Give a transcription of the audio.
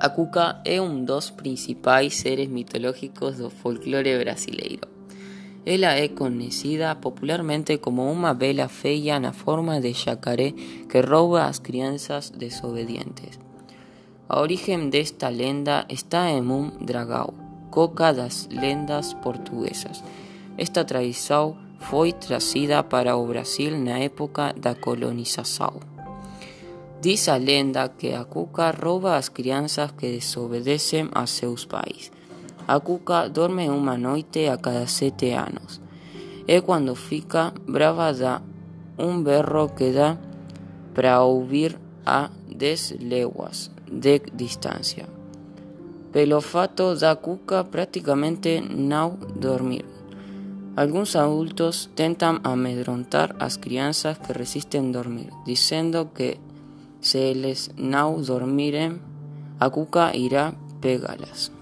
A Cuca é um dos principais seres mitológicos do folclore brasileiro. Ela é conhecida popularmente como uma bela feia na forma de jacaré que rouba as crianças desobedientes. A origem desta lenda está em um dragão, coca das lendas portuguesas. Esta tradição foi trazida para o Brasil na época da colonização. Diz a lenda que a cuca rouba as crianças que desobedecem a seus pais. A cuca dorme uma noite a cada sete anos. E quando fica brava dá um berro que dá para ouvir a dez léguas de distância. Pelo fato da cuca praticamente não dormir. Alguns adultos tentam amedrontar as crianças que resistem dormir, dizendo que se eles não dormirem, a cuca irá pegá-las.